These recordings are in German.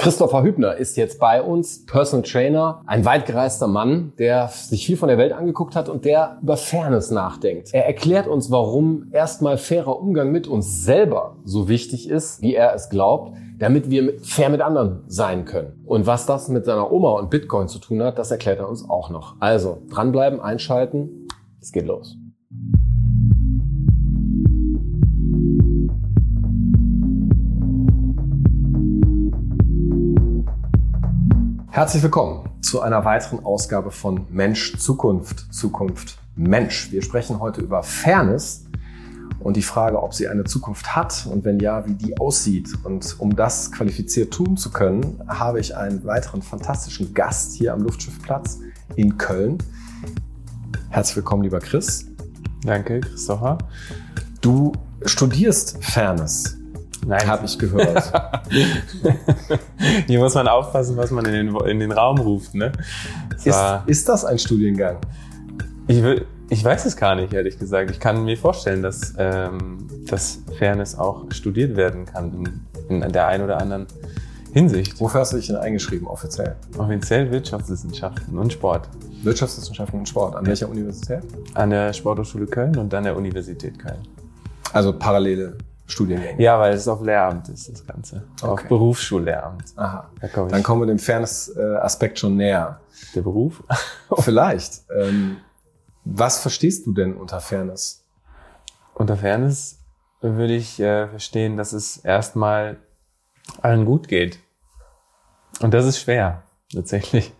Christopher Hübner ist jetzt bei uns, Personal Trainer, ein weitgereister Mann, der sich viel von der Welt angeguckt hat und der über Fairness nachdenkt. Er erklärt uns, warum erstmal fairer Umgang mit uns selber so wichtig ist, wie er es glaubt, damit wir fair mit anderen sein können. Und was das mit seiner Oma und Bitcoin zu tun hat, das erklärt er uns auch noch. Also dranbleiben, einschalten, es geht los. Herzlich willkommen zu einer weiteren Ausgabe von Mensch Zukunft, Zukunft Mensch. Wir sprechen heute über Fairness und die Frage, ob sie eine Zukunft hat und wenn ja, wie die aussieht. Und um das qualifiziert tun zu können, habe ich einen weiteren fantastischen Gast hier am Luftschiffplatz in Köln. Herzlich willkommen, lieber Chris. Danke, Christopher. Du studierst Fairness. Nein. Habe ich gehört. Hier muss man aufpassen, was man in den, in den Raum ruft. Ne? Ist, ist das ein Studiengang? Ich, will, ich weiß es gar nicht, ehrlich gesagt. Ich kann mir vorstellen, dass, ähm, dass Fairness auch studiert werden kann in, in der einen oder anderen Hinsicht. Wofür hast du dich denn eingeschrieben offiziell? Offiziell Wirtschaftswissenschaften und Sport. Wirtschaftswissenschaften und Sport. An welcher Universität? An der Sporthochschule Köln und an der Universität Köln. Also parallele Studiengänge. Ja, weil es auf Lehramt ist, das Ganze. Okay. Auf Berufsschullehramt. Aha. Da komm Dann kommen wir dem Fairness-Aspekt schon näher. Der Beruf? Vielleicht. Ähm, was verstehst du denn unter Fairness? Unter Fairness würde ich äh, verstehen, dass es erstmal allen gut geht. Und das ist schwer, tatsächlich.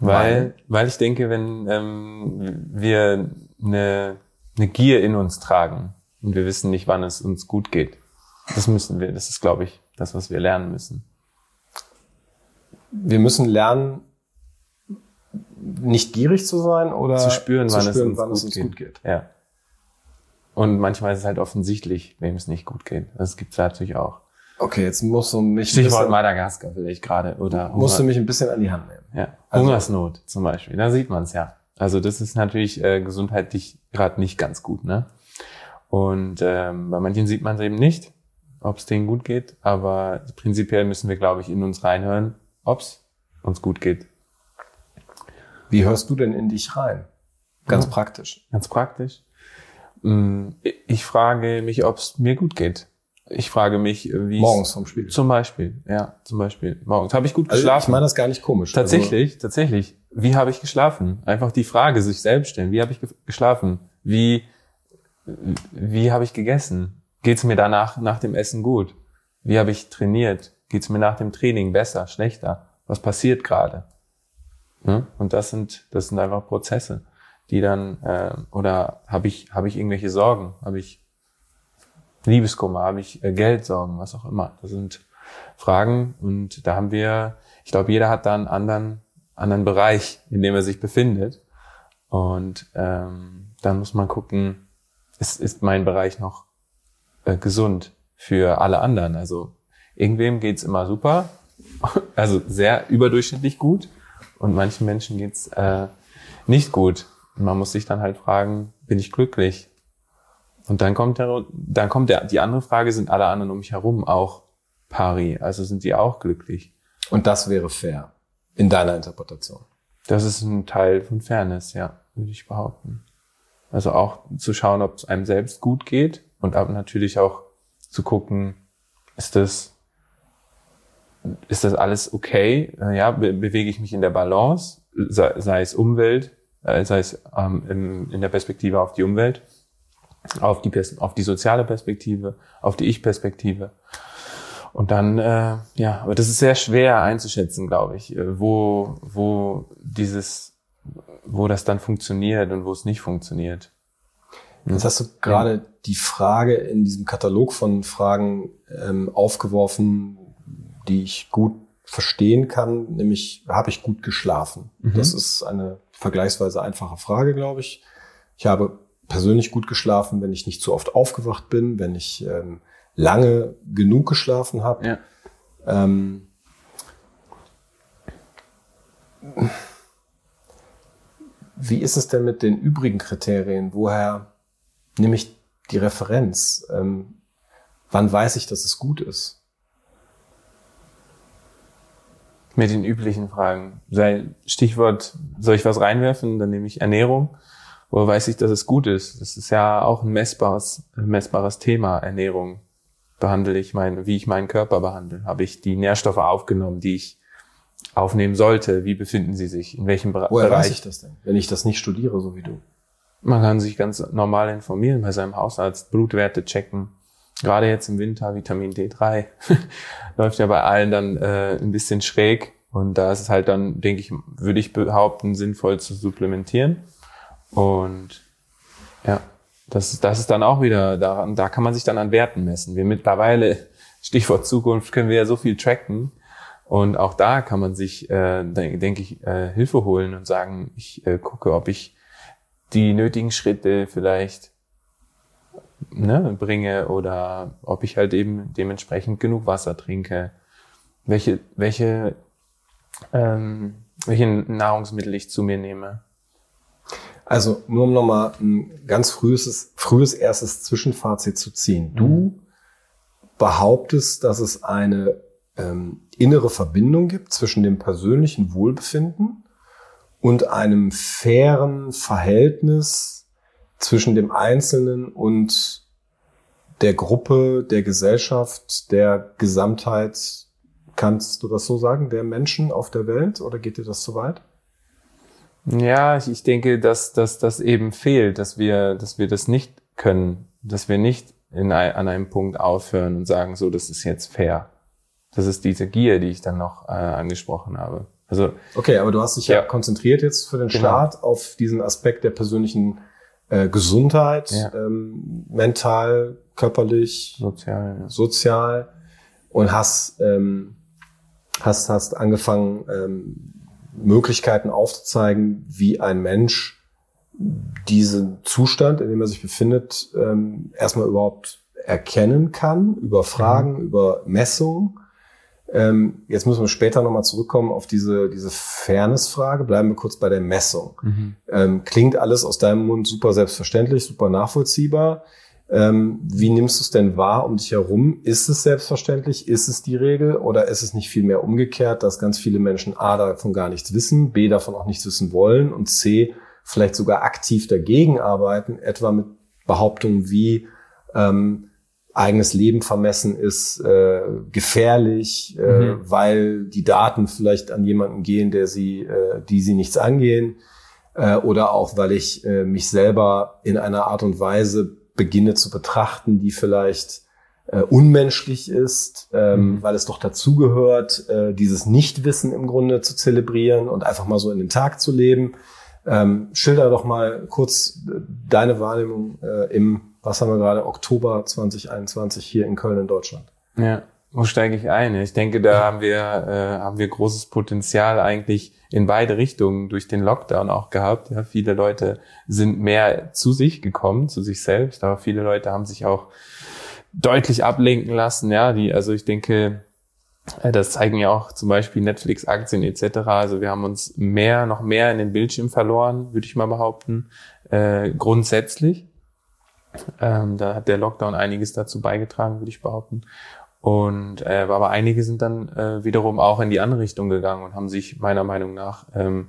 Weil, weil ich denke, wenn ähm, wir eine, eine Gier in uns tragen, und wir wissen nicht, wann es uns gut geht. Das müssen wir, das ist, glaube ich, das, was wir lernen müssen. Wir müssen lernen, nicht gierig zu sein oder zu spüren, zu wann, spüren, es, uns, wann gut es uns geht. gut geht. Ja. Und manchmal ist es halt offensichtlich, wem es nicht gut geht. Das gibt's natürlich auch. Okay, jetzt musst du mich Stichwort Madagaskar vielleicht gerade oder musst du mich ein bisschen an die Hand nehmen. ja. Also- Hungersnot zum Beispiel. Da sieht man es ja. Also das ist natürlich äh, gesundheitlich gerade nicht ganz gut, ne? Und ähm, bei manchen sieht man es eben nicht, ob es denen gut geht. Aber prinzipiell müssen wir, glaube ich, in uns reinhören, ob es uns gut geht. Wie hörst du denn in dich rein? Ganz Ja. praktisch. Ganz praktisch. Mm, Ich frage mich, ob es mir gut geht. Ich frage mich, wie Morgens vom Spiel. Zum Beispiel, ja, zum Beispiel. Morgens. Habe ich gut Also geschlafen? ich meine das gar nicht komisch. Also tatsächlich, tatsächlich. Wie habe ich geschlafen? Einfach die Frage sich selbst stellen. Wie habe ich ge- geschlafen? Wie, wie habe ich gegessen? Geht es mir danach, nach dem Essen gut? Wie habe ich trainiert? Geht es mir nach dem Training besser, schlechter? Was passiert gerade? Ne? Und das sind, das sind einfach Prozesse, die dann, äh, oder habe ich, habe ich irgendwelche Sorgen? Habe ich Liebeskummer? Habe ich äh, Geldsorgen? Was auch immer. Das sind Fragen und da haben wir, ich glaube, jeder hat da einen anderen, anderen Bereich, in dem er sich befindet. Und ähm, dann muss man gucken, ist, ist mein Bereich noch äh, gesund für alle anderen? Also irgendwem geht's immer super, also sehr überdurchschnittlich gut und manchen Menschen geht's äh, nicht gut. Und man muss sich dann halt fragen, bin ich glücklich? Und dann kommt der, dann kommt der, die andere Frage, sind alle anderen um mich herum auch pari? Also sind die auch glücklich? Und das wäre fair. In deiner Interpretation. Das ist ein Teil von Fairness, ja, würde ich behaupten. Also auch zu schauen, ob es einem selbst gut geht und aber natürlich auch zu gucken, ist das, ist das alles okay? Äh, Ja, be bewege ich mich in der Balance, sei, sei es Umwelt, äh, sei es ähm, in, in der Perspektive auf die Umwelt, auf die, Pers auf die soziale Perspektive, auf die Ich-Perspektive. Und dann, äh, ja, aber das ist sehr schwer einzuschätzen, glaube ich, äh, wo, wo dieses, wo das dann funktioniert und wo es nicht funktioniert. Jetzt hast du gerade die Frage in diesem Katalog von Fragen ähm, aufgeworfen, die ich gut verstehen kann, nämlich habe ich gut geschlafen? Mhm. Das ist eine vergleichsweise einfache Frage, glaube ich. Ich habe persönlich gut geschlafen, wenn ich nicht zu oft aufgewacht bin, wenn ich ähm, lange genug geschlafen habe. Ja. Ähm, wie ist es denn mit den übrigen Kriterien? Woher nehme ich die Referenz? Ähm, wann weiß ich, dass es gut ist? Mit den üblichen Fragen. Sei Stichwort, soll ich was reinwerfen? Dann nehme ich Ernährung. Woher weiß ich, dass es gut ist? Das ist ja auch ein messbares, messbares Thema, Ernährung. Behandle ich mein, wie ich meinen Körper behandle? Habe ich die Nährstoffe aufgenommen, die ich aufnehmen sollte? Wie befinden sie sich? In welchem Woher Bereich? Woher weiß ich das denn, wenn ich das nicht studiere, so wie du? Man kann sich ganz normal informieren bei seinem Hausarzt, Blutwerte checken. Gerade jetzt im Winter, Vitamin D3 läuft ja bei allen dann äh, ein bisschen schräg. Und da ist es halt dann, denke ich, würde ich behaupten, sinnvoll zu supplementieren. Und ja, das, das ist dann auch wieder, da, da kann man sich dann an Werten messen. Wir mittlerweile, Stichwort Zukunft, können wir ja so viel tracken. Und auch da kann man sich, äh, denke ich, äh, Hilfe holen und sagen, ich äh, gucke, ob ich die nötigen Schritte vielleicht ne, bringe oder ob ich halt eben dementsprechend genug Wasser trinke, welche, welche, ähm, welche Nahrungsmittel ich zu mir nehme. Also nur um nochmal ein ganz frühes, frühes erstes Zwischenfazit zu ziehen. Du mhm. behauptest, dass es eine ähm, innere Verbindung gibt zwischen dem persönlichen Wohlbefinden und einem fairen Verhältnis zwischen dem Einzelnen und der Gruppe, der Gesellschaft, der Gesamtheit, kannst du das so sagen, der Menschen auf der Welt oder geht dir das zu weit? Ja, ich denke, dass, dass das eben fehlt, dass wir, dass wir das nicht können, dass wir nicht in an einem Punkt aufhören und sagen, so, das ist jetzt fair. Das ist diese Gier, die ich dann noch äh, angesprochen habe. Also okay, aber du hast dich ja, ja konzentriert jetzt für den genau. Start auf diesen Aspekt der persönlichen äh, Gesundheit, ja. ähm, mental, körperlich, sozial, ja. sozial und hast ähm, hast hast angefangen ähm, Möglichkeiten aufzuzeigen, wie ein Mensch diesen Zustand, in dem er sich befindet, ähm, erstmal überhaupt erkennen kann, über Fragen, mhm. über Messungen. Ähm, jetzt müssen wir später nochmal zurückkommen auf diese, diese Fairness-Frage. Bleiben wir kurz bei der Messung. Mhm. Ähm, klingt alles aus deinem Mund super selbstverständlich, super nachvollziehbar. Ähm, wie nimmst du es denn wahr um dich herum? Ist es selbstverständlich? Ist es die Regel? Oder ist es nicht vielmehr umgekehrt, dass ganz viele Menschen A davon gar nichts wissen, B davon auch nichts wissen wollen und C vielleicht sogar aktiv dagegen arbeiten, etwa mit Behauptungen wie ähm, eigenes Leben vermessen ist äh, gefährlich, äh, mhm. weil die Daten vielleicht an jemanden gehen, der sie, äh, die sie nichts angehen, äh, oder auch weil ich äh, mich selber in einer Art und Weise beginne zu betrachten, die vielleicht äh, unmenschlich ist, ähm, mhm. weil es doch dazugehört, äh, dieses Nichtwissen im Grunde zu zelebrieren und einfach mal so in den Tag zu leben. Ähm, schilder doch mal kurz äh, deine Wahrnehmung äh, im, was haben wir gerade, Oktober 2021 hier in Köln in Deutschland. Ja, wo steige ich ein? Ich denke, da haben wir, äh, haben wir großes Potenzial eigentlich in beide Richtungen durch den Lockdown auch gehabt. Ja, viele Leute sind mehr zu sich gekommen, zu sich selbst, aber viele Leute haben sich auch deutlich ablenken lassen. Ja, die, also ich denke, äh, das zeigen ja auch zum Beispiel Netflix-Aktien etc. Also wir haben uns mehr, noch mehr in den Bildschirm verloren, würde ich mal behaupten, äh, grundsätzlich. Ähm, da hat der Lockdown einiges dazu beigetragen, würde ich behaupten. Und äh, aber einige sind dann äh, wiederum auch in die andere Richtung gegangen und haben sich meiner Meinung nach ähm,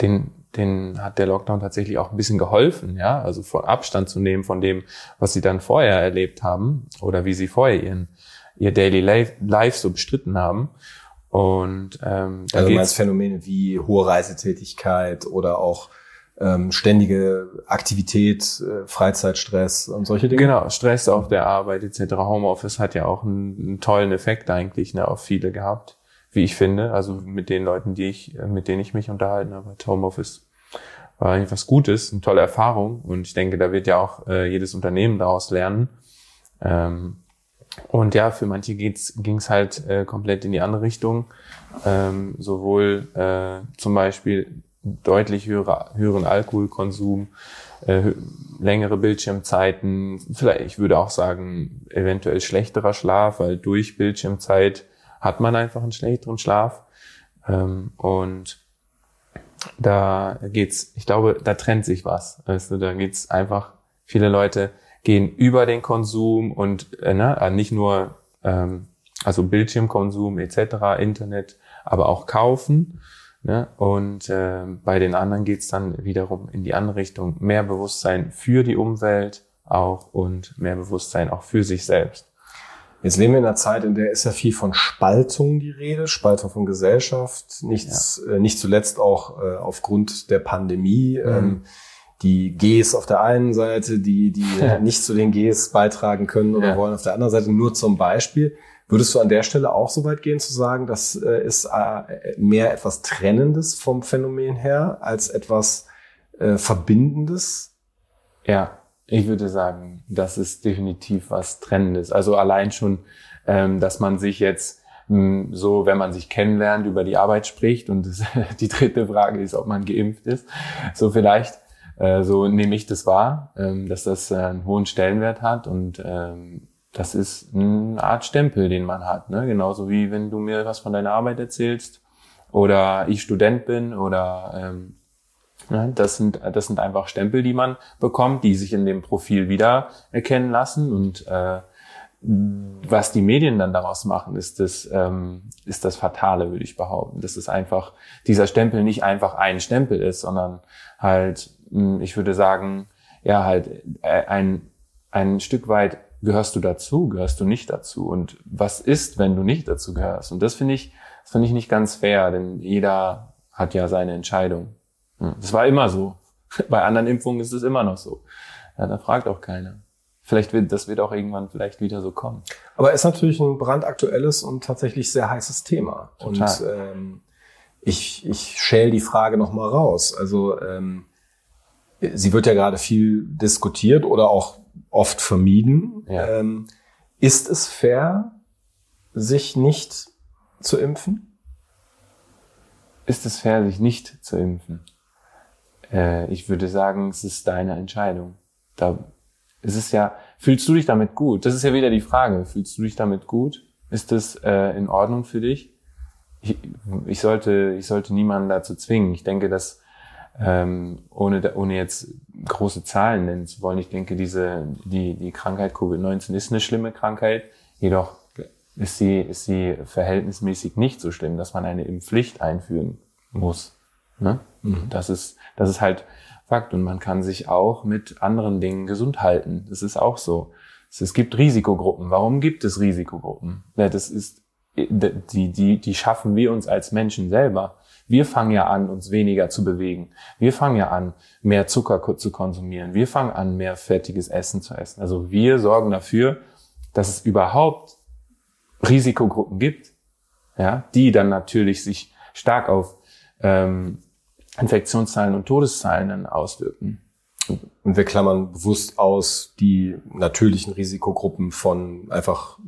den den hat der Lockdown tatsächlich auch ein bisschen geholfen, ja, also vor Abstand zu nehmen von dem, was sie dann vorher erlebt haben oder wie sie vorher ihren ihr Daily Life, Life so bestritten haben. Und ähm, also meinst Phänomene wie hohe Reisetätigkeit oder auch ähm, ständige Aktivität, äh, Freizeitstress und solche Dinge? Genau, Stress auf der Arbeit etc. Homeoffice hat ja auch einen, einen tollen Effekt eigentlich ne, auf viele gehabt, wie ich finde. Also mit den Leuten, die ich, äh, mit denen ich mich unterhalten habe. Homeoffice war eigentlich was Gutes, eine tolle Erfahrung. Und ich denke, da wird ja auch äh, jedes Unternehmen daraus lernen. Ähm, und ja, für manche ging es halt äh, komplett in die andere Richtung. Ähm, sowohl äh, zum Beispiel deutlich höhere, höheren Alkoholkonsum, äh, längere Bildschirmzeiten, vielleicht, ich würde auch sagen, eventuell schlechterer Schlaf, weil durch Bildschirmzeit hat man einfach einen schlechteren Schlaf. Ähm, und da geht's, ich glaube, da trennt sich was. Also da geht's einfach, viele Leute gehen über den Konsum und äh, ne, nicht nur ähm, also Bildschirmkonsum etc., Internet, aber auch kaufen. Ne? Und äh, bei den anderen geht's dann wiederum in die andere Richtung. Mehr Bewusstsein für die Umwelt auch und mehr Bewusstsein auch für sich selbst. Jetzt leben wir in einer Zeit, in der ist ja viel von Spaltung die Rede, Spaltung von Gesellschaft, nichts, ja. äh, nicht zuletzt auch äh, aufgrund der Pandemie. Mhm. Ähm, die Gs auf der einen Seite, die, die nicht zu den Gs beitragen können oder ja. wollen auf der anderen Seite, nur zum Beispiel. Würdest du an der Stelle auch so weit gehen zu sagen, das äh, ist äh, mehr etwas Trennendes vom Phänomen her als etwas äh, Verbindendes? Ja, ich würde sagen, das ist definitiv was Trennendes. Also allein schon, ähm, dass man sich jetzt hm, so, wenn man sich kennenlernt, über die Arbeit spricht und die dritte Frage ist, ob man geimpft ist. So vielleicht, äh, so nehme ich das wahr, ähm, dass das äh, einen hohen Stellenwert hat und ähm, das ist eine Art Stempel, den man hat. Ne? Genauso wie wenn du mir was von deiner Arbeit erzählst oder ich Student bin oder ähm, ne? das sind das sind einfach Stempel, die man bekommt, die sich in dem Profil wieder erkennen lassen und äh, was die Medien dann daraus machen, ist das, ähm, ist das Fatale, würde ich behaupten. Dass es einfach, dieser Stempel nicht einfach ein Stempel ist, sondern halt, hm, ich würde sagen, ja, halt äh, ein, ein Stück weit gehörst du dazu, gehörst du nicht dazu? Und was ist, wenn du nicht dazu gehörst? Und das finde ich, das finde ich nicht ganz fair, denn jeder hat ja seine Entscheidung. Das war immer so. Bei anderen Impfungen ist es immer noch so. Ja, da fragt auch keiner. Vielleicht wird, das wird auch irgendwann vielleicht wieder so kommen. Aber es ist natürlich ein brandaktuelles und tatsächlich sehr heißes Thema. Total. Und ähm, ich, ich schäle die Frage nochmal raus. Also ähm, sie wird ja gerade viel diskutiert oder auch oft vermieden. Ja. Ähm, ist es fair, sich nicht zu impfen? Ist es fair, sich nicht zu impfen? Äh, ich würde sagen, es ist deine Entscheidung. Da ist es ja, fühlst du dich damit gut? Das ist ja wieder die Frage. Fühlst du dich damit gut? Ist das äh, in Ordnung für dich? Ich, ich sollte, ich sollte niemanden dazu zwingen. Ich denke, dass ähm, ohne, ohne jetzt große Zahlen nennen zu wollen. Ich denke, diese, die, die Krankheit Covid-19 ist eine schlimme Krankheit, jedoch ist sie, ist sie verhältnismäßig nicht so schlimm, dass man eine Impfpflicht einführen muss. Ne? Mhm. Das ist, das ist halt Fakt. Und man kann sich auch mit anderen Dingen gesund halten. Das ist auch so. Es gibt Risikogruppen. Warum gibt es Risikogruppen? Das ist, die, die, die schaffen wir uns als Menschen selber. Wir fangen ja an, uns weniger zu bewegen. Wir fangen ja an, mehr Zucker zu konsumieren. Wir fangen an, mehr fettiges Essen zu essen. Also wir sorgen dafür, dass es überhaupt Risikogruppen gibt, ja, die dann natürlich sich stark auf ähm, Infektionszahlen und Todeszahlen dann auswirken. Und wir klammern bewusst aus die natürlichen Risikogruppen von einfach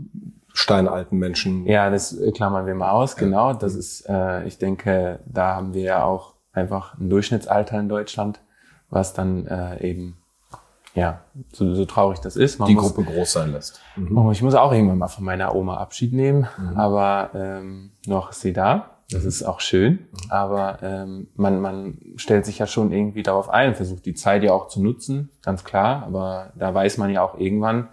steinalten Menschen. Ja, das klammern wir mal aus, genau. Das ist, äh, ich denke, da haben wir ja auch einfach ein Durchschnittsalter in Deutschland, was dann äh, eben, ja, so, so traurig das ist. Man die muss, Gruppe groß sein lässt. Mhm. Ich muss auch irgendwann mal von meiner Oma Abschied nehmen, mhm. aber ähm, noch ist sie da. Das mhm. ist auch schön, mhm. aber ähm, man, man stellt sich ja schon irgendwie darauf ein, versucht die Zeit ja auch zu nutzen, ganz klar, aber da weiß man ja auch irgendwann,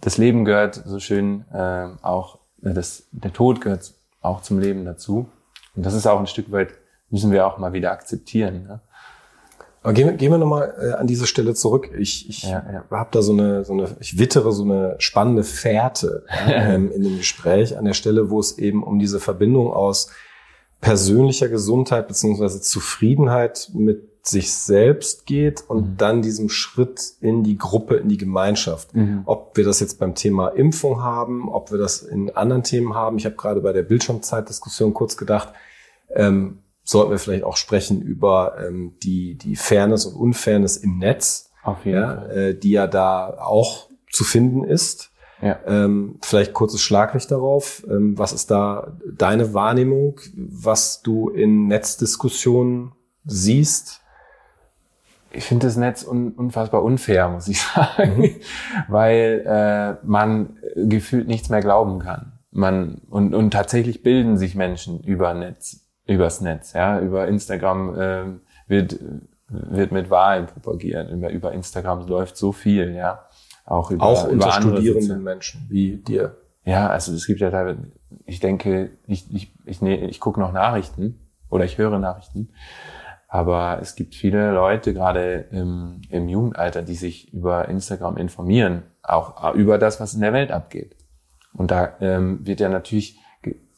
das Leben gehört so schön äh, auch, das, der Tod gehört auch zum Leben dazu. Und das ist auch ein Stück weit, müssen wir auch mal wieder akzeptieren. Ne? Aber gehen, wir, gehen wir nochmal äh, an diese Stelle zurück. Ich, ich ja, ja. habe da so eine, so eine, ich wittere so eine spannende Fährte ähm, in dem Gespräch an der Stelle, wo es eben um diese Verbindung aus persönlicher Gesundheit beziehungsweise Zufriedenheit mit sich selbst geht und mhm. dann diesem Schritt in die Gruppe, in die Gemeinschaft. Mhm. Ob wir das jetzt beim Thema Impfung haben, ob wir das in anderen Themen haben. Ich habe gerade bei der Bildschirmzeitdiskussion kurz gedacht, ähm, sollten wir vielleicht auch sprechen über ähm, die, die Fairness und Unfairness im Netz, Auf jeden ja, Fall. Äh, die ja da auch zu finden ist. Ja. Ähm, vielleicht kurzes Schlaglicht darauf. Ähm, was ist da deine Wahrnehmung, was du in Netzdiskussionen siehst? Ich finde das Netz un unfassbar unfair, muss ich sagen, mhm. weil äh, man gefühlt nichts mehr glauben kann. Man und, und tatsächlich bilden sich Menschen über Netz, übers Netz, ja, über Instagram äh, wird wird mit Wahlen propagiert, über, über Instagram läuft so viel, ja, auch über auch unter über studierenden Menschen wie dir. ja, also es gibt ja teilweise, ich denke, ich, ich, ich, nee, ich gucke noch Nachrichten oder ich höre Nachrichten, aber es gibt viele Leute, gerade im, im Jugendalter, die sich über Instagram informieren, auch über das, was in der Welt abgeht. Und da ähm, wird ja natürlich,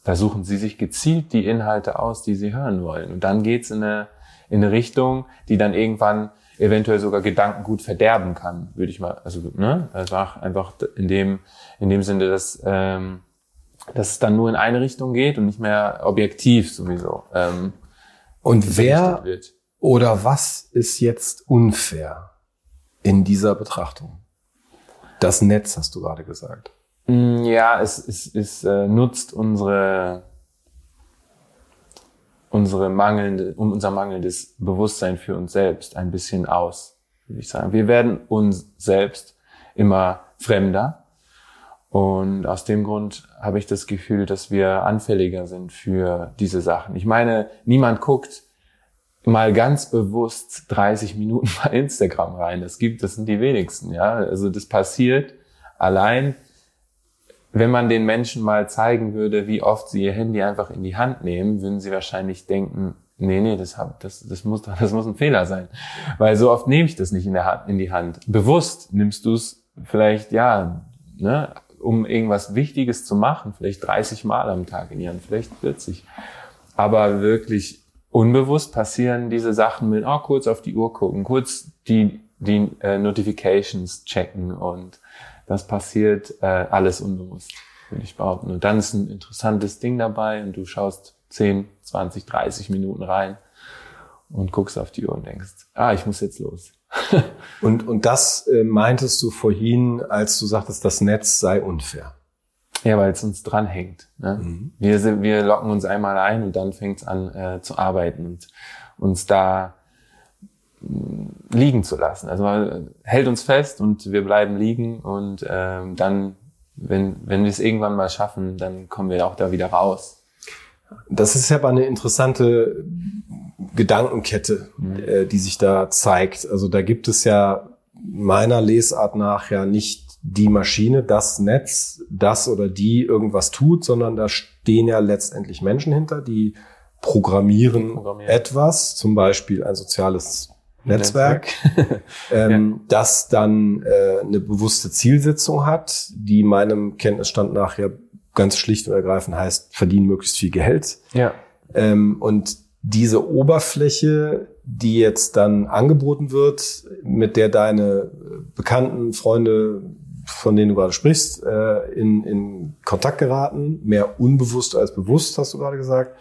da suchen sie sich gezielt die Inhalte aus, die sie hören wollen. Und dann geht's in eine, in eine Richtung, die dann irgendwann eventuell sogar Gedanken gut verderben kann, würde ich mal, also ne, einfach einfach in dem in dem Sinne, dass ähm, dass es dann nur in eine Richtung geht und nicht mehr objektiv sowieso. Ähm, und wer oder was ist jetzt unfair in dieser Betrachtung? Das Netz hast du gerade gesagt. Mm, ja, es, es, es äh, nutzt unsere unsere mangelnde, unser mangelndes Bewusstsein für uns selbst ein bisschen aus, würde ich sagen. Wir werden uns selbst immer fremder. Und aus dem Grund habe ich das Gefühl, dass wir anfälliger sind für diese Sachen. Ich meine, niemand guckt mal ganz bewusst 30 Minuten bei Instagram rein. Das gibt, das sind die wenigsten, ja. Also das passiert allein wenn man den Menschen mal zeigen würde, wie oft sie ihr Handy einfach in die Hand nehmen, würden sie wahrscheinlich denken, nee, nee, das, hab, das, das, muss, das muss ein Fehler sein. Weil so oft nehme ich das nicht in, der in die Hand. Bewusst nimmst du es vielleicht, ja, ne, um irgendwas Wichtiges zu machen, vielleicht 30 Mal am Tag in Hand, vielleicht 40. Aber wirklich unbewusst passieren diese Sachen mit, oh, kurz auf die Uhr gucken, kurz die, die äh, Notifications checken und das passiert äh, alles unbewusst, würde ich behaupten. Und dann ist ein interessantes Ding dabei und du schaust 10, 20, 30 Minuten rein und guckst auf die Uhr und denkst, ah, ich muss jetzt los. und, und das äh, meintest du vorhin, als du sagtest, das Netz sei unfair. Ja, weil es uns dranhängt. Ne? Mhm. Wir, sind, wir locken uns einmal ein und dann fängt es an äh, zu arbeiten und uns da liegen zu lassen. Also man hält uns fest und wir bleiben liegen und ähm, dann, wenn, wenn wir es irgendwann mal schaffen, dann kommen wir auch da wieder raus. Das ist aber eine interessante Gedankenkette, äh, die sich da zeigt. Also da gibt es ja meiner Lesart nach ja nicht die Maschine, das Netz, das oder die irgendwas tut, sondern da stehen ja letztendlich Menschen hinter, die programmieren, programmieren. etwas, zum Beispiel ein soziales Netzwerk, ähm, ja. das dann äh, eine bewusste Zielsetzung hat, die meinem Kenntnisstand nach ja ganz schlicht und ergreifend heißt, verdienen möglichst viel Geld. Ja. Ähm, und diese Oberfläche, die jetzt dann angeboten wird, mit der deine Bekannten, Freunde, von denen du gerade sprichst, äh, in, in Kontakt geraten, mehr unbewusst als bewusst, hast du gerade gesagt.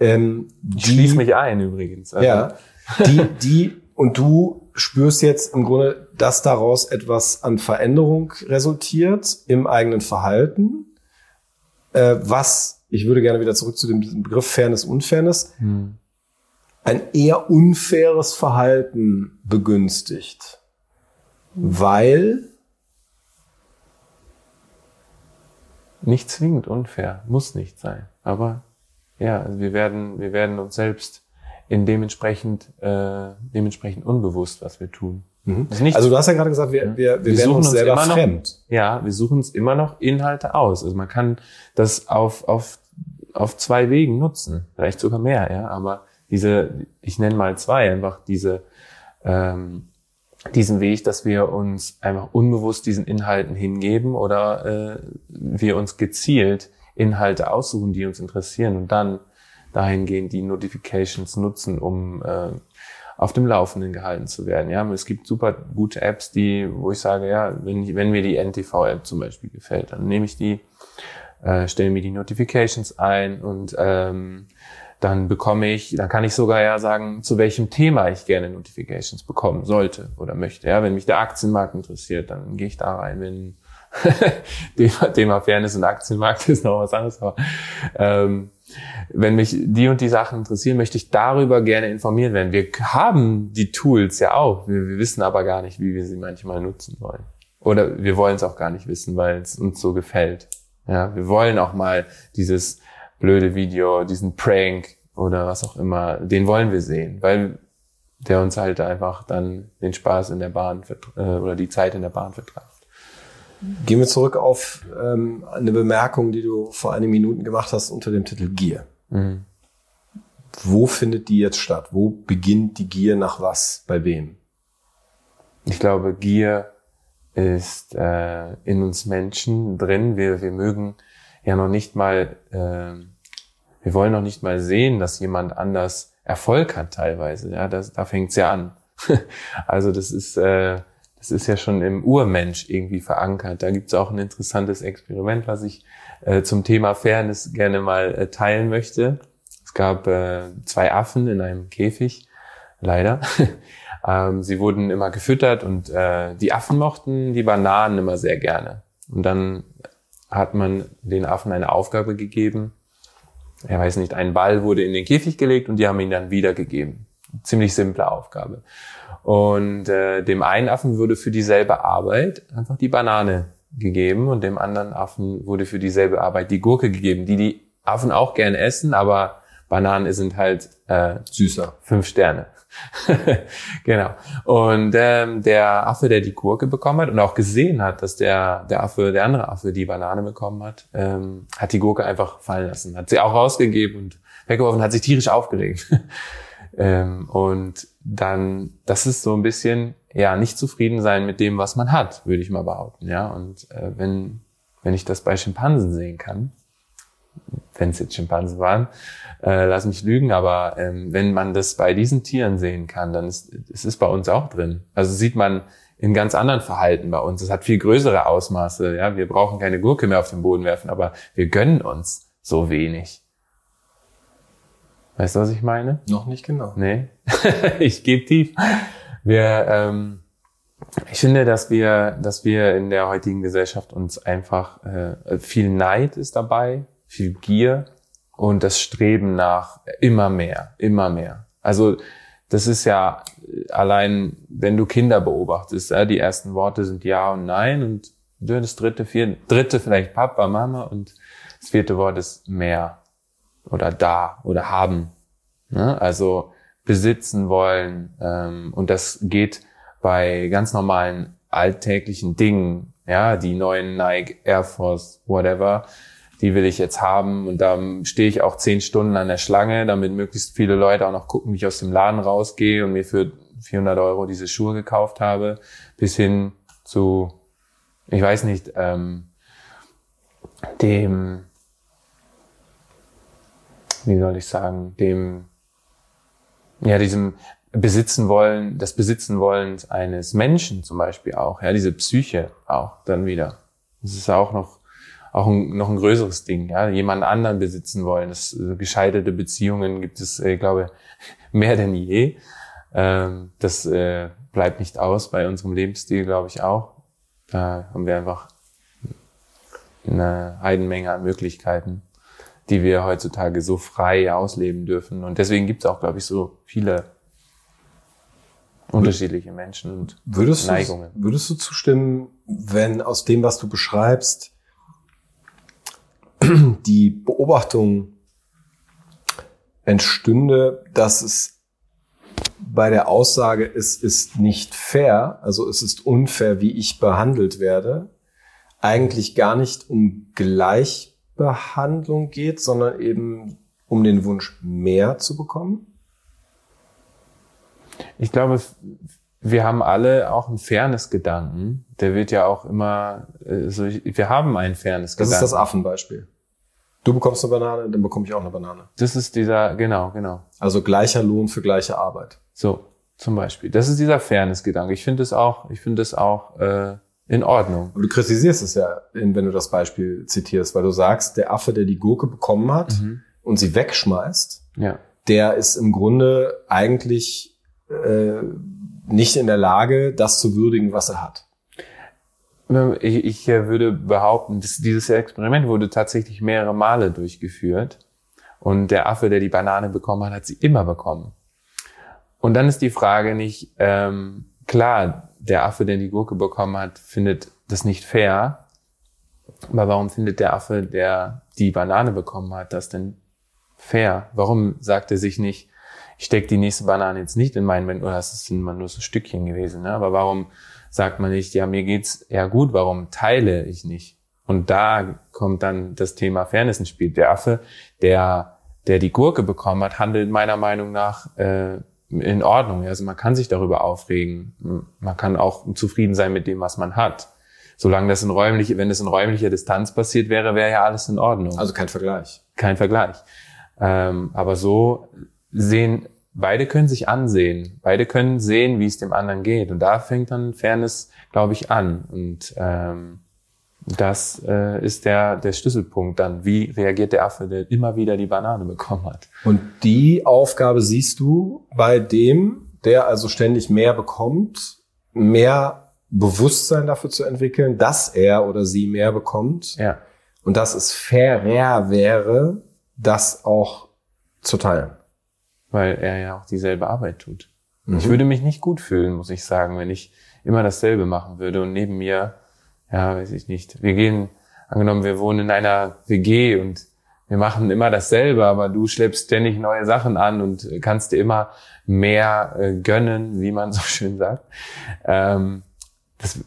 Ähm, ich schließe mich ein übrigens. Also. Ja, die, die, und du spürst jetzt im Grunde, dass daraus etwas an Veränderung resultiert im eigenen Verhalten, äh, was, ich würde gerne wieder zurück zu dem Begriff Fairness, Unfairness, hm. ein eher unfaires Verhalten begünstigt, weil nicht zwingend unfair, muss nicht sein, aber ja, also wir werden, wir werden uns selbst in dementsprechend, äh, dementsprechend unbewusst, was wir tun. Mhm. Also du hast ja gerade gesagt, wir, wir, wir, wir werden uns, uns selber fremd. Noch, ja, wir suchen uns immer noch Inhalte aus. Also man kann das auf, auf, auf zwei Wegen nutzen, vielleicht sogar mehr, ja. Aber diese, ich nenne mal zwei, einfach diese, ähm, diesen Weg, dass wir uns einfach unbewusst diesen Inhalten hingeben oder äh, wir uns gezielt Inhalte aussuchen, die uns interessieren und dann dahingehend die Notifications nutzen, um äh, auf dem Laufenden gehalten zu werden. Ja, es gibt super gute Apps, die, wo ich sage, ja, wenn, wenn mir die NTV-App zum Beispiel gefällt, dann nehme ich die, äh, stelle mir die Notifications ein und ähm, dann bekomme ich, dann kann ich sogar ja sagen, zu welchem Thema ich gerne Notifications bekommen sollte oder möchte. Ja, wenn mich der Aktienmarkt interessiert, dann gehe ich da rein. Wenn Thema, Thema Fairness und Aktienmarkt ist noch was anderes, aber ähm, wenn mich die und die Sachen interessieren, möchte ich darüber gerne informiert werden. Wir haben die Tools ja auch, wir, wir wissen aber gar nicht, wie wir sie manchmal nutzen wollen. Oder wir wollen es auch gar nicht wissen, weil es uns so gefällt. Ja, wir wollen auch mal dieses blöde Video, diesen Prank oder was auch immer, den wollen wir sehen, weil der uns halt einfach dann den Spaß in der Bahn äh, oder die Zeit in der Bahn vertreibt. Gehen wir zurück auf ähm, eine Bemerkung, die du vor einigen Minuten gemacht hast unter dem Titel Gier. Mhm. Wo findet die jetzt statt? Wo beginnt die Gier nach was? Bei wem? Ich glaube, Gier ist äh, in uns Menschen drin. Wir, wir mögen ja noch nicht mal, äh, wir wollen noch nicht mal sehen, dass jemand anders Erfolg hat teilweise. Ja, das, da fängt's ja an. also das ist, äh, das ist ja schon im Urmensch irgendwie verankert. Da gibt's auch ein interessantes Experiment, was ich äh, zum Thema Fairness gerne mal äh, teilen möchte. Es gab äh, zwei Affen in einem Käfig, leider. ähm, sie wurden immer gefüttert und äh, die Affen mochten die Bananen immer sehr gerne. Und dann hat man den Affen eine Aufgabe gegeben. Er weiß nicht, ein Ball wurde in den Käfig gelegt und die haben ihn dann wiedergegeben. Ziemlich simple Aufgabe. Und äh, dem einen Affen wurde für dieselbe Arbeit einfach die Banane gegeben und dem anderen Affen wurde für dieselbe Arbeit die Gurke gegeben, die die Affen auch gern essen, aber Bananen sind halt äh, süßer. Fünf Sterne. genau. Und ähm, der Affe, der die Gurke bekommen hat und auch gesehen hat, dass der, der Affe, der andere Affe die Banane bekommen hat, ähm, hat die Gurke einfach fallen lassen. Hat sie auch rausgegeben und weggeworfen, hat sich tierisch aufgeregt. ähm, und dann, das ist so ein bisschen, ja, nicht zufrieden sein mit dem, was man hat, würde ich mal behaupten. Ja, und äh, wenn, wenn ich das bei Schimpansen sehen kann, wenn es jetzt Schimpansen waren, äh, lass mich lügen, aber ähm, wenn man das bei diesen Tieren sehen kann, dann ist es ist bei uns auch drin. Also sieht man in ganz anderen Verhalten bei uns. Es hat viel größere Ausmaße. Ja, wir brauchen keine Gurke mehr auf den Boden werfen, aber wir gönnen uns so wenig. Weißt du, was ich meine? Noch nicht genau. Nee, ich gebe tief. Wir, ähm, ich finde, dass wir, dass wir in der heutigen Gesellschaft uns einfach äh, viel Neid ist dabei, viel Gier und das Streben nach immer mehr, immer mehr. Also das ist ja allein, wenn du Kinder beobachtest, ja, die ersten Worte sind Ja und Nein und das dritte, vierte, dritte vielleicht Papa, Mama und das vierte Wort ist mehr oder da oder haben. Ne? Also besitzen wollen ähm, und das geht bei ganz normalen alltäglichen Dingen, ja, die neuen Nike, Air Force, whatever, die will ich jetzt haben und da stehe ich auch zehn Stunden an der Schlange, damit möglichst viele Leute auch noch gucken, wie ich aus dem Laden rausgehe und mir für 400 Euro diese Schuhe gekauft habe, bis hin zu, ich weiß nicht, ähm, dem, wie soll ich sagen, dem, ja, diesem Besitzen wollen, das Besitzen wollen eines Menschen zum Beispiel auch, ja, diese Psyche auch dann wieder. Das ist auch noch auch ein, noch ein größeres Ding, ja, jemand anderen besitzen wollen. Das, äh, gescheiterte Beziehungen gibt es, äh, glaube mehr denn je. Ähm, das äh, bleibt nicht aus bei unserem Lebensstil, glaube ich auch. Da haben wir einfach eine Heidenmenge an Möglichkeiten, die wir heutzutage so frei ausleben dürfen. Und deswegen gibt es auch, glaube ich, so viele unterschiedliche Menschen und würdest Neigungen. Du, würdest du zustimmen, wenn aus dem, was du beschreibst, die Beobachtung entstünde, dass es bei der Aussage, es ist nicht fair, also es ist unfair, wie ich behandelt werde, eigentlich gar nicht um Gleichbehandlung geht, sondern eben um den Wunsch, mehr zu bekommen? Ich glaube, wir haben alle auch einen Fairness-Gedanken. Der wird ja auch immer, also wir haben einen Fairness-Gedanken. Das ist das Affenbeispiel. Du bekommst eine Banane, dann bekomme ich auch eine Banane. Das ist dieser, genau, genau. Also gleicher Lohn für gleiche Arbeit. So, zum Beispiel. Das ist dieser Fairness-Gedanke. Ich finde es auch, ich finde es auch äh, in Ordnung. Aber du kritisierst es ja, wenn du das Beispiel zitierst, weil du sagst, der Affe, der die Gurke bekommen hat mhm. und sie wegschmeißt, ja. der ist im Grunde eigentlich äh, nicht in der Lage, das zu würdigen, was er hat. Ich, ich würde behaupten, dass dieses Experiment wurde tatsächlich mehrere Male durchgeführt. Und der Affe, der die Banane bekommen hat, hat sie immer bekommen. Und dann ist die Frage nicht, ähm, klar, der Affe, der die Gurke bekommen hat, findet das nicht fair. Aber warum findet der Affe, der die Banane bekommen hat, das denn fair? Warum sagt er sich nicht, ich stecke die nächste Banane jetzt nicht in meinen Mund, oder das ist immer nur so Stückchen gewesen, ne? aber warum sagt man nicht, ja, mir geht's ja gut, warum teile ich nicht? Und da kommt dann das Thema Fairness ins Spiel. Der Affe, der, der die Gurke bekommen hat, handelt meiner Meinung nach äh, in Ordnung. Also man kann sich darüber aufregen. Man kann auch zufrieden sein mit dem, was man hat. Solange das in räumliche, wenn es in räumlicher Distanz passiert wäre, wäre ja alles in Ordnung. Also kein Vergleich. Kein Vergleich. Ähm, aber so sehen, beide können sich ansehen. Beide können sehen, wie es dem anderen geht. Und da fängt dann Fairness, glaube ich, an. Und ähm, das äh, ist der, der Schlüsselpunkt dann. Wie reagiert der Affe, der immer wieder die Banane bekommen hat? Und die Aufgabe siehst du bei dem, der also ständig mehr bekommt, mehr Bewusstsein dafür zu entwickeln, dass er oder sie mehr bekommt. Ja. Und dass es fairer wäre, das auch zu teilen. Weil er ja auch dieselbe Arbeit tut. Mhm. Ich würde mich nicht gut fühlen, muss ich sagen, wenn ich immer dasselbe machen würde und neben mir ja, weiß ich nicht. Wir gehen, angenommen, wir wohnen in einer WG und wir machen immer dasselbe, aber du schleppst ständig neue Sachen an und kannst dir immer mehr äh, gönnen, wie man so schön sagt. Ähm, das,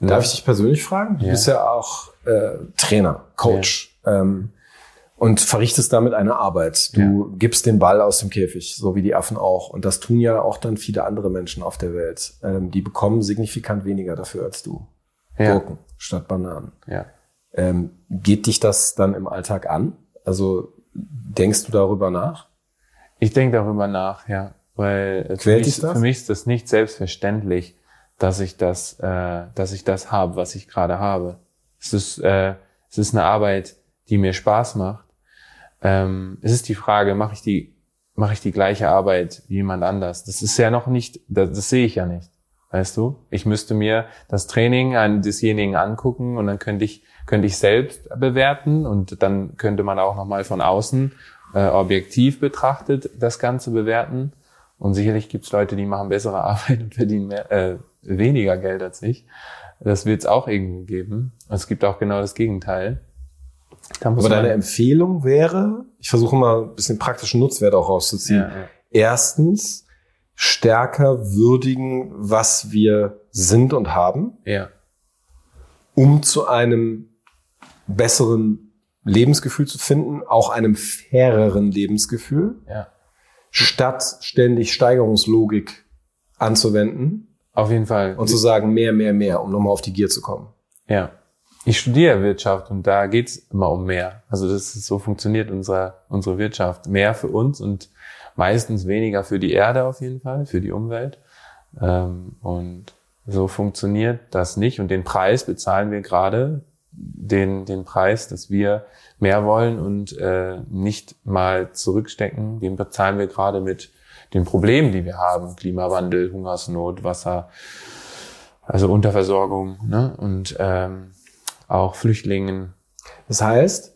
Darf ich dich persönlich fragen? Du ja. bist ja auch äh, Trainer, Coach ja. ähm, und verrichtest damit eine Arbeit. Du ja. gibst den Ball aus dem Käfig, so wie die Affen auch. Und das tun ja auch dann viele andere Menschen auf der Welt. Ähm, die bekommen signifikant weniger dafür als du ja. Gurken statt Bananen. Ja. Ähm, geht dich das dann im Alltag an? Also denkst du darüber nach? Ich denke darüber nach, ja. Weil für mich, für mich, ist das nicht selbstverständlich, dass ich das, äh, dass ich das habe, was ich gerade habe. Es ist, äh, es ist eine Arbeit, die mir Spaß macht. Ähm, es ist die Frage, mache ich die, mache ich die gleiche Arbeit wie jemand anders? Das ist ja noch nicht, das, das sehe ich ja nicht. Weißt du? Ich müsste mir das Training an desjenigen angucken und dann könnte ich, könnte ich selbst bewerten und dann könnte man auch nochmal von außen äh, objektiv betrachtet das Ganze bewerten. Und sicherlich gibt es Leute, die machen bessere Arbeit und verdienen mehr, äh, weniger Geld als ich. Das wird es auch irgendwo geben. Es gibt auch genau das Gegenteil. Aber deine Empfehlung wäre, ich versuche mal ein bisschen praktischen Nutzwert auch rauszuziehen. Ja, ja. Erstens, stärker würdigen, was wir sind und haben, ja. um zu einem besseren Lebensgefühl zu finden, auch einem faireren Lebensgefühl, ja. statt ständig Steigerungslogik anzuwenden. Auf jeden Fall. Und zu sagen, mehr, mehr, mehr, um nochmal auf die Gier zu kommen. Ja. Ich studiere Wirtschaft und da geht's immer um mehr. Also das ist, so funktioniert unsere, unsere Wirtschaft. Mehr für uns und meistens weniger für die Erde auf jeden Fall, für die Umwelt. Ähm, und so funktioniert das nicht. Und den Preis bezahlen wir gerade, den, den Preis, dass wir mehr wollen und äh, nicht mal zurückstecken, den bezahlen wir gerade mit den Problemen, die wir haben. Klimawandel, Hungersnot, Wasser, also Unterversorgung ne? und ähm, auch Flüchtlingen. Das heißt,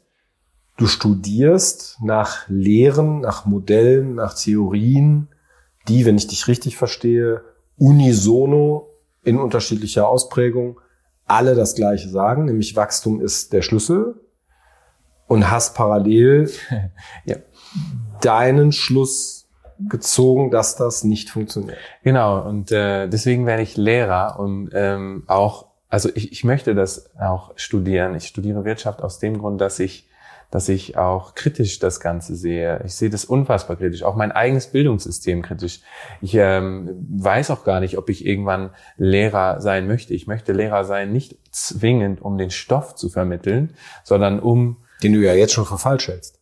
Du studierst nach Lehren, nach Modellen, nach Theorien, die, wenn ich dich richtig verstehe, unisono in unterschiedlicher Ausprägung alle das Gleiche sagen, nämlich Wachstum ist der Schlüssel und hast parallel ja. deinen Schluss gezogen, dass das nicht funktioniert. Genau, und äh, deswegen werde ich Lehrer und ähm, auch, also ich, ich möchte das auch studieren. Ich studiere Wirtschaft aus dem Grund, dass ich dass ich auch kritisch das Ganze sehe. Ich sehe das unfassbar kritisch, auch mein eigenes Bildungssystem kritisch. Ich ähm, weiß auch gar nicht, ob ich irgendwann Lehrer sein möchte. Ich möchte Lehrer sein, nicht zwingend, um den Stoff zu vermitteln, sondern um... Den du ja jetzt schon für falsch hältst.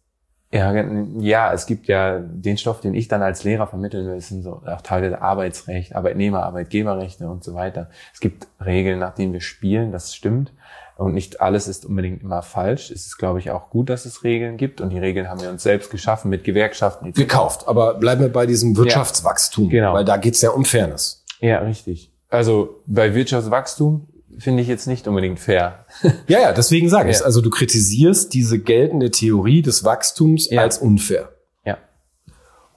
Ja, ja, es gibt ja den Stoff, den ich dann als Lehrer vermitteln will, sind so auch Teile der Arbeitsrecht, Arbeitnehmer, Arbeitgeberrechte und so weiter. Es gibt Regeln, nach denen wir spielen, das stimmt. Und nicht alles ist unbedingt immer falsch. Es ist, glaube ich, auch gut, dass es Regeln gibt. Und die Regeln haben wir uns selbst geschaffen mit Gewerkschaften. Gekauft. Aber bleiben wir bei diesem Wirtschaftswachstum. Ja, genau. Weil da geht's ja um Fairness. Ja, richtig. Also bei Wirtschaftswachstum finde ich jetzt nicht unbedingt fair. ja, ja, deswegen sage ich ja. Also du kritisierst diese geltende Theorie des Wachstums ja. als unfair.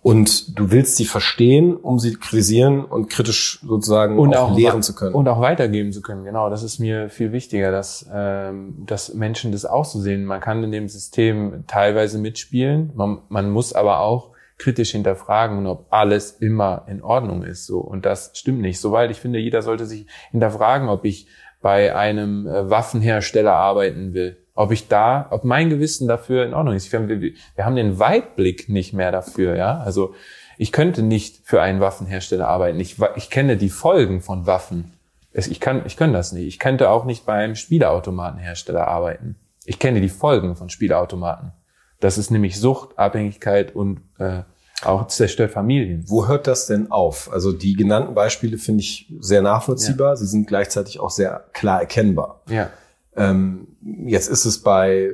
Und du willst sie verstehen, um sie kritisieren und kritisch sozusagen und auch, auch lehren zu können. Und auch weitergeben zu können. Genau, das ist mir viel wichtiger, dass, ähm, dass Menschen das auch so sehen. Man kann in dem System teilweise mitspielen, man, man muss aber auch kritisch hinterfragen und ob alles immer in Ordnung ist. So und das stimmt nicht. Soweit ich finde, jeder sollte sich hinterfragen, ob ich bei einem äh, Waffenhersteller arbeiten will, ob ich da, ob mein Gewissen dafür in Ordnung ist. Wir, wir haben den Weitblick nicht mehr dafür, ja. Also ich könnte nicht für einen Waffenhersteller arbeiten. Ich, ich kenne die Folgen von Waffen. Ich kann, ich kann das nicht. Ich könnte auch nicht bei einem Spielautomatenhersteller arbeiten. Ich kenne die Folgen von Spielautomaten. Das ist nämlich Sucht, Abhängigkeit und äh, auch zerstört Familien. Wo hört das denn auf? Also die genannten Beispiele finde ich sehr nachvollziehbar. Ja. Sie sind gleichzeitig auch sehr klar erkennbar. Ja. Ähm, jetzt ist es bei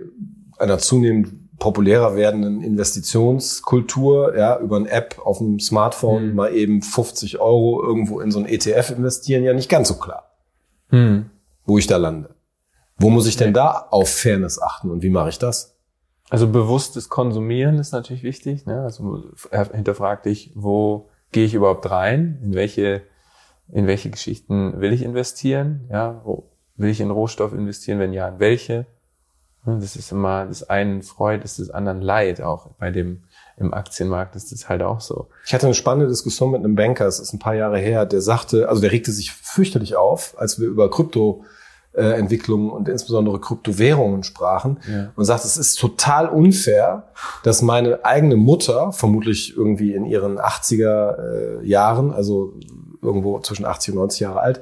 einer zunehmend populärer werdenden Investitionskultur, ja, über eine App auf dem Smartphone mhm. mal eben 50 Euro irgendwo in so ein ETF investieren, ja nicht ganz so klar, mhm. wo ich da lande. Wo muss ich denn da auf Fairness achten und wie mache ich das? Also bewusstes Konsumieren ist natürlich wichtig. Ne? Also hinterfrag dich, wo gehe ich überhaupt rein? In welche, in welche Geschichten will ich investieren? Ja, wo will ich in Rohstoff investieren? Wenn ja, in welche? Ne, das ist immer, das einen Freude, ist des anderen Leid. Auch bei dem, im Aktienmarkt ist das halt auch so. Ich hatte eine spannende Diskussion mit einem Banker, es ist ein paar Jahre her, der sagte, also der regte sich fürchterlich auf, als wir über Krypto äh, Entwicklungen und insbesondere Kryptowährungen sprachen ja. und sagt, es ist total unfair, dass meine eigene Mutter, vermutlich irgendwie in ihren 80er äh, Jahren, also irgendwo zwischen 80 und 90 Jahre alt,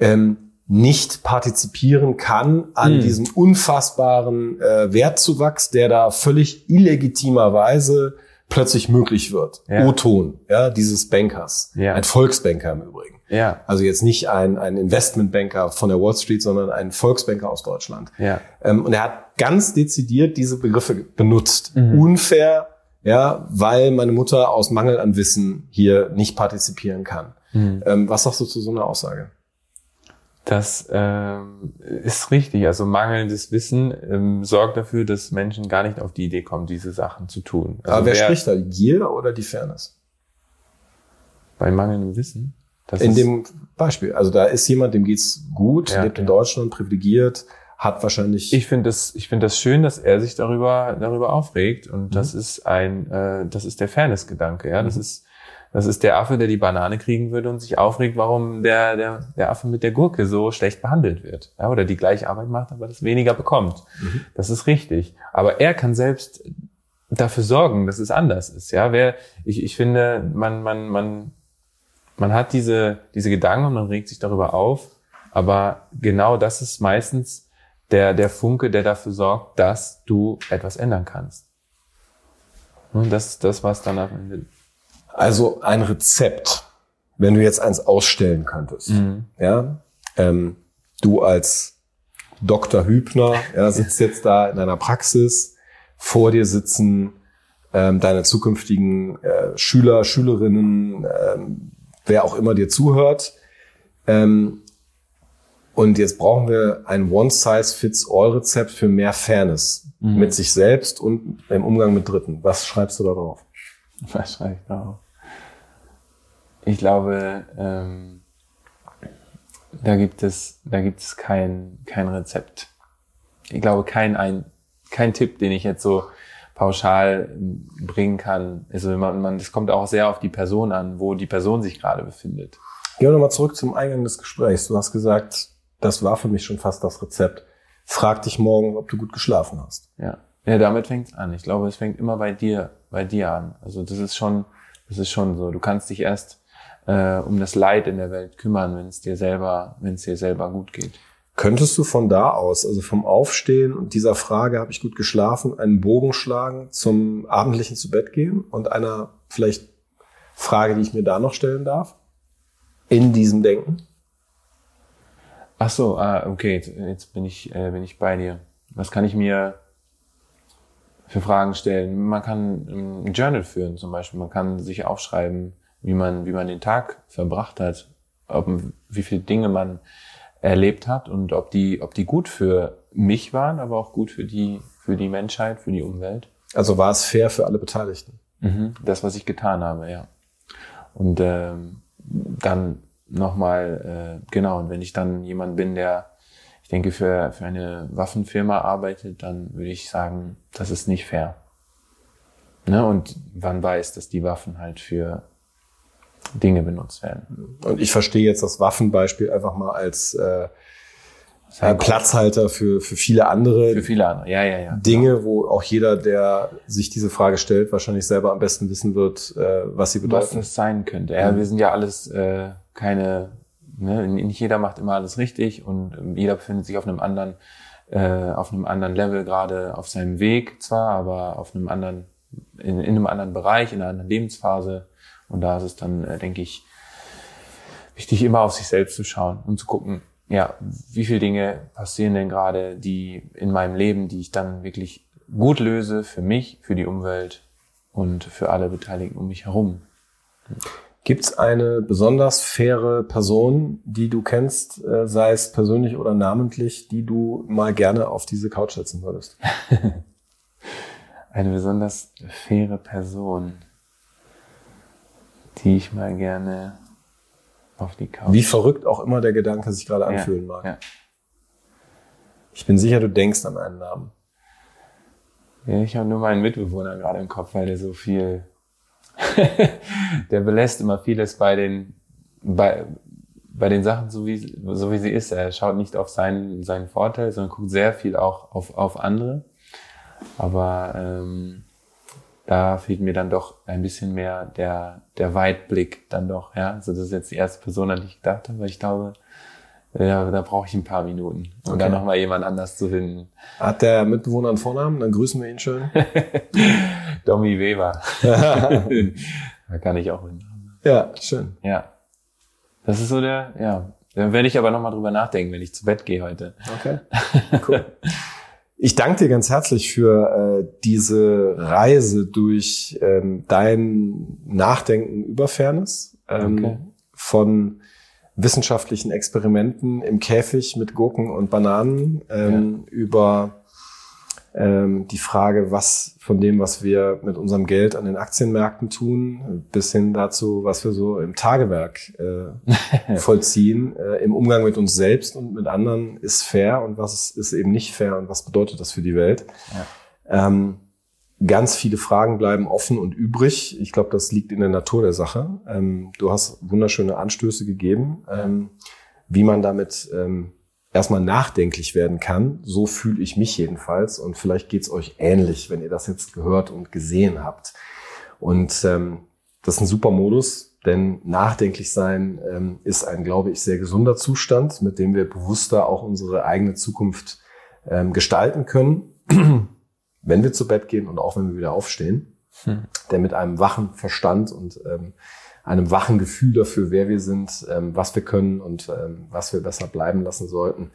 ähm, nicht partizipieren kann an hm. diesem unfassbaren äh, Wertzuwachs, der da völlig illegitimerweise plötzlich möglich wird. Ja. O-Ton, ja, dieses Bankers. Ja. Ein Volksbanker im Übrigen. Ja. Also jetzt nicht ein, ein Investmentbanker von der Wall Street, sondern ein Volksbanker aus Deutschland. Ja. Ähm, und er hat ganz dezidiert diese Begriffe benutzt. Mhm. Unfair, ja, weil meine Mutter aus Mangel an Wissen hier nicht partizipieren kann. Mhm. Ähm, was sagst du zu so einer Aussage? Das ähm, ist richtig. Also mangelndes Wissen ähm, sorgt dafür, dass Menschen gar nicht auf die Idee kommen, diese Sachen zu tun. Also Aber wer, wer spricht da? Gier oder die Fairness? Bei mangelndem Wissen? Das in dem Beispiel. Also da ist jemand, dem geht's gut, ja, lebt in Deutschland, privilegiert, hat wahrscheinlich. Ich finde das, ich finde das schön, dass er sich darüber darüber aufregt und mhm. das ist ein, äh, das ist der Fairness-Gedanke. Ja, mhm. das ist das ist der Affe, der die Banane kriegen würde und sich aufregt, warum der, der, der Affe mit der Gurke so schlecht behandelt wird. Ja, oder die gleiche Arbeit macht, aber das weniger bekommt. Mhm. Das ist richtig. Aber er kann selbst dafür sorgen, dass es anders ist. Ja, wer, ich, ich finde, man, man, man, man hat diese, diese Gedanken und man regt sich darüber auf. Aber genau das ist meistens der, der Funke, der dafür sorgt, dass du etwas ändern kannst. Und das ist das, was dann am Ende also ein Rezept, wenn du jetzt eins ausstellen könntest, mhm. ja, ähm, du als Dr. Hübner, ja, sitzt jetzt da in deiner Praxis, vor dir sitzen ähm, deine zukünftigen äh, Schüler, Schülerinnen, ähm, wer auch immer dir zuhört. Ähm, und jetzt brauchen wir ein One-Size-Fits-All-Rezept für mehr Fairness mhm. mit sich selbst und im Umgang mit Dritten. Was schreibst du da drauf? Was schreibe ich glaube, ähm, da gibt es, da gibt es kein, kein Rezept. Ich glaube, kein, ein, kein Tipp, den ich jetzt so pauschal bringen kann. Also man, man, das kommt auch sehr auf die Person an, wo die Person sich gerade befindet. Gehen wir nochmal zurück zum Eingang des Gesprächs. Du hast gesagt, das war für mich schon fast das Rezept. Frag dich morgen, ob du gut geschlafen hast. Ja, ja damit fängt's an. Ich glaube, es fängt immer bei dir, bei dir an. Also das ist schon, das ist schon so. Du kannst dich erst äh, um das Leid in der Welt kümmern, wenn es dir selber, wenn es dir selber gut geht. Könntest du von da aus, also vom Aufstehen und dieser Frage, habe ich gut geschlafen, einen Bogen schlagen zum abendlichen zu Bett gehen und einer vielleicht Frage, die ich mir da noch stellen darf? In diesem Denken? Ach so, ah, okay, jetzt, jetzt bin ich, äh, bin ich bei dir. Was kann ich mir für Fragen stellen? Man kann ein Journal führen zum Beispiel. Man kann sich aufschreiben, wie man, wie man den Tag verbracht hat, ob, wie viele Dinge man erlebt hat und ob die, ob die gut für mich waren, aber auch gut für die, für die Menschheit, für die Umwelt. Also war es fair für alle Beteiligten? Mhm, das, was ich getan habe, ja. Und ähm, dann nochmal, äh, genau, und wenn ich dann jemand bin, der, denke, für, für eine Waffenfirma arbeitet, dann würde ich sagen, das ist nicht fair. Ne? Und man weiß, dass die Waffen halt für Dinge benutzt werden. Und ich verstehe jetzt das Waffenbeispiel einfach mal als äh, ein Platzhalter für, für viele andere Für viele andere, ja, ja, ja. Dinge, wo auch jeder, der sich diese Frage stellt, wahrscheinlich selber am besten wissen wird, äh, was sie Was bedeuten. es sein könnte. Ja, Mhm. wir sind ja alles äh, keine, ne, nicht jeder macht immer alles richtig und ähm, jeder befindet sich auf einem anderen, äh, auf einem anderen Level, gerade auf seinem Weg zwar, aber auf einem anderen, in, in einem anderen Bereich, in einer anderen Lebensphase. Und da ist es dann, äh, denke ich, wichtig, immer auf sich selbst zu schauen und zu gucken, ja, wie viele Dinge passieren denn gerade, die in meinem Leben, die ich dann wirklich gut löse für mich, für die Umwelt und für alle Beteiligten um mich herum. Gibt's eine besonders faire Person, die du kennst, äh, sei es persönlich oder namentlich, die du mal gerne auf diese Couch setzen würdest? Eine besonders faire Person, die ich mal gerne auf die Couch. Wie verrückt auch immer der Gedanke sich gerade Ja, anfühlen mag. Ja. Ich bin sicher, du denkst an einen Namen. Ja, ich habe nur meinen Mitbewohner gerade im Kopf, weil der so viel, der belässt immer vieles bei den, bei, bei den Sachen so wie, so wie sie ist. Er schaut nicht auf seinen, seinen Vorteil, sondern guckt sehr viel auch auf, auf andere. Aber ähm, da fehlt mir dann doch ein bisschen mehr der, der Weitblick dann doch. Ja, also das ist jetzt die erste Person, an die ich gedacht habe, weil ich glaube, ja, da brauche ich ein paar Minuten, um Okay. dann nochmal jemand anders zu finden. Hat der Mitbewohner einen Vornamen? Dann grüßen wir ihn schön. Domi Weber. da kann ich auch hin. ja, schön. Ja. Das ist so der, ja. Dann werde ich aber nochmal drüber nachdenken, wenn ich zu Bett gehe heute. Okay. Cool. Ich danke dir ganz herzlich für äh, diese Reise durch ähm, dein Nachdenken über Fairness. Ähm, Danke. Von wissenschaftlichen Experimenten im Käfig mit Gurken und Bananen ähm, über ähm, die Frage, was von dem, was wir mit unserem Geld an den Aktienmärkten tun, bis hin dazu, was wir so im Tagewerk äh, vollziehen, äh, im Umgang mit uns selbst und mit anderen ist fair und was ist eben nicht fair und was bedeutet das für die Welt. Ähm, ganz viele Fragen bleiben offen und übrig. Ich glaube, das liegt in der Natur der Sache. Ähm, du hast wunderschöne Anstöße gegeben, ähm, wie man damit ähm, erstmal nachdenklich werden kann. So fühle ich mich jedenfalls. Und vielleicht geht's euch ähnlich, wenn ihr das jetzt gehört und gesehen habt. Und ähm, das ist ein super Modus, denn nachdenklich sein ähm, ist ein, glaube ich, sehr gesunder Zustand, mit dem wir bewusster auch unsere eigene Zukunft ähm, gestalten können, wenn wir zu Bett gehen und auch wenn wir wieder aufstehen. Hm. Denn mit einem wachen Verstand und ähm, einem wachen Gefühl dafür, wer wir sind, ähm, was wir können und ähm, was wir besser bleiben lassen sollten,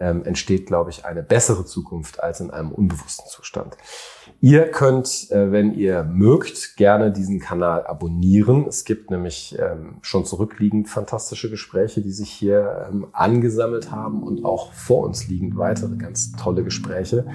ähm, entsteht, glaube ich, eine bessere Zukunft als in einem unbewussten Zustand. Ihr könnt, äh, wenn ihr mögt, gerne diesen Kanal abonnieren. Es gibt nämlich ähm, schon zurückliegend fantastische Gespräche, die sich hier ähm, angesammelt haben und auch vor uns liegend weitere ganz tolle Gespräche.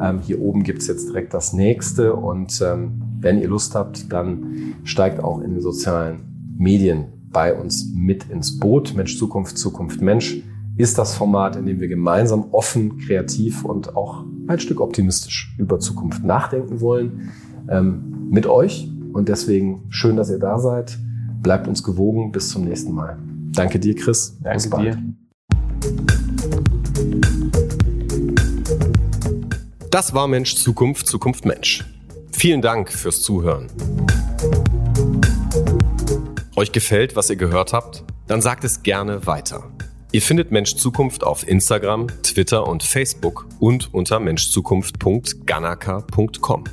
Ähm, hier oben gibt's jetzt direkt das nächste und ähm, wenn ihr Lust habt, dann steigt auch in den sozialen Medien bei uns mit ins Boot. Mensch, Zukunft, Zukunft, Mensch ist das Format, in dem wir gemeinsam offen, kreativ und auch ein Stück optimistisch über Zukunft nachdenken wollen. Ähm, mit euch. Und deswegen schön, dass ihr da seid. Bleibt uns gewogen. Bis zum nächsten Mal. Danke dir, Chris. Bis Danke bald. dir. Das war Mensch Zukunft, Zukunft Mensch. Vielen Dank fürs Zuhören. Euch gefällt, was ihr gehört habt? Dann sagt es gerne weiter. Ihr findet Mensch Zukunft auf Instagram, Twitter und Facebook und unter menschzukunft.ganaka.com.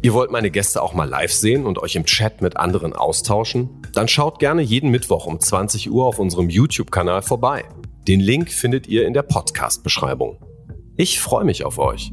Ihr wollt meine Gäste auch mal live sehen und euch im Chat mit anderen austauschen? Dann schaut gerne jeden Mittwoch um 20 Uhr auf unserem YouTube-Kanal vorbei. Den Link findet ihr in der Podcast-Beschreibung. Ich freue mich auf euch.